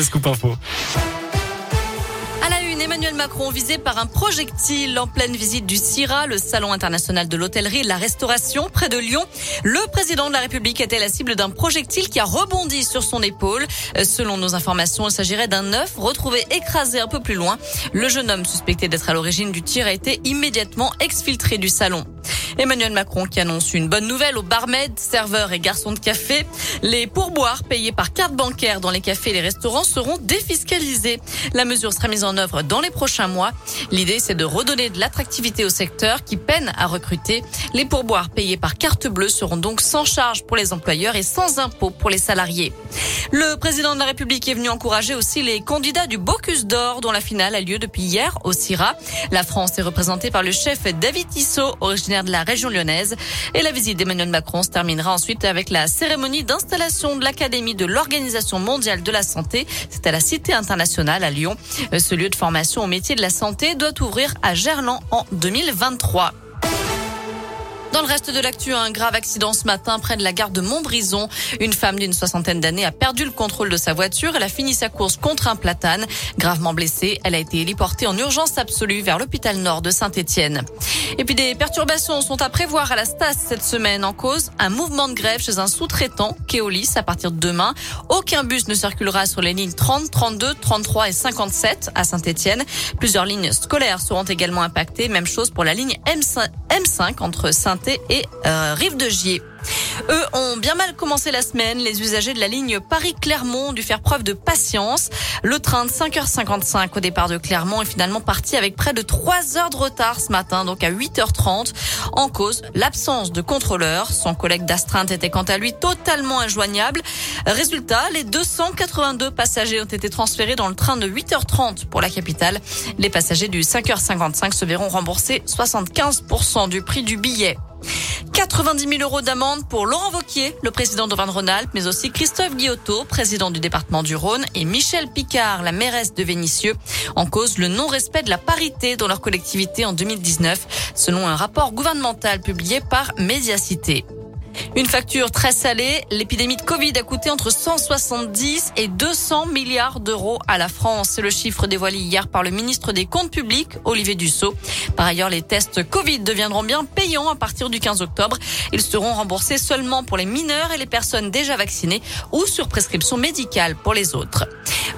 le scoop info. Emmanuel Macron visé par un projectile en pleine visite du CIRA, le salon international de l'hôtellerie et la restauration près de Lyon. Le président de la République était la cible d'un projectile qui a rebondi sur son épaule. Euh, selon nos informations, il s'agirait d'un œuf retrouvé écrasé un peu plus loin. Le jeune homme suspecté d'être à l'origine du tir a été immédiatement exfiltré du salon. Emmanuel Macron qui annonce une bonne nouvelle aux barmaids, serveurs et garçons de café. Les pourboires payés par carte bancaire dans les cafés et les restaurants seront défiscalisés. La mesure sera mise en œuvre dans les prochains mois. L'idée, c'est de redonner de l'attractivité au secteur qui peine à recruter. Les pourboires payés par carte bleue seront donc sans charge pour les employeurs et sans impôt pour les salariés. Le président de la République est venu encourager aussi les candidats du Bocuse d'Or dont la finale a lieu depuis hier au CIRA. La France est représentée par le chef David Tissot, originaire de la région lyonnaise. Et la visite d'Emmanuel Macron se terminera ensuite avec la cérémonie d'installation de l'Académie de l'Organisation mondiale de la santé. C'est à la Cité internationale à Lyon. Ce lieu de formation au métier de la santé doit ouvrir à Gerland en 2023. Dans le reste de l'actu, un grave accident ce matin près de la gare de Montbrison. Une femme d'une soixantaine d'années a perdu le contrôle de sa voiture. Elle a fini sa course contre un platane. Gravement blessée, elle a été héliportée en urgence absolue vers l'hôpital nord de Saint-Étienne. Et puis des perturbations sont à prévoir à la Stas cette semaine en cause un mouvement de grève chez un sous-traitant, Keolis, à partir de demain. Aucun bus ne circulera sur les lignes 30, 32, 33 et 57 à Saint-Étienne. Plusieurs lignes scolaires seront également impactées. Même chose pour la ligne M5, M5 entre saint et euh, Rive de Gier. Eux ont bien mal commencé la semaine. Les usagers de la ligne Paris-Clermont ont dû faire preuve de patience. Le train de 5h55 au départ de Clermont est finalement parti avec près de 3 heures de retard ce matin, donc à 8h30. En cause, l'absence de contrôleur. Son collègue d'astreinte était quant à lui totalement injoignable. Résultat, les 282 passagers ont été transférés dans le train de 8h30 pour la capitale. Les passagers du 5h55 se verront rembourser 75% du prix du billet. 90 000 euros d'amende pour Laurent Vauquier, le président de Rhône-Alpes, mais aussi Christophe Guillotot, président du département du Rhône, et Michel Picard, la mairesse de Vénissieux, en cause le non-respect de la parité dans leur collectivité en 2019, selon un rapport gouvernemental publié par Médiacité. Une facture très salée. L'épidémie de Covid a coûté entre 170 et 200 milliards d'euros à la France. C'est le chiffre dévoilé hier par le ministre des Comptes publics, Olivier Dussault. Par ailleurs, les tests Covid deviendront bien payants à partir du 15 octobre. Ils seront remboursés seulement pour les mineurs et les personnes déjà vaccinées ou sur prescription médicale pour les autres.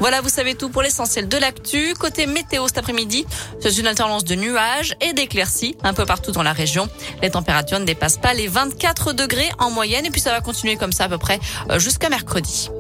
Voilà, vous savez tout pour l'essentiel de l'actu. Côté météo cet après-midi, c'est une alternance de nuages et d'éclaircies un peu partout dans la région. Les températures ne dépassent pas les 24 degrés en moyenne et puis ça va continuer comme ça à peu près euh, jusqu'à mercredi.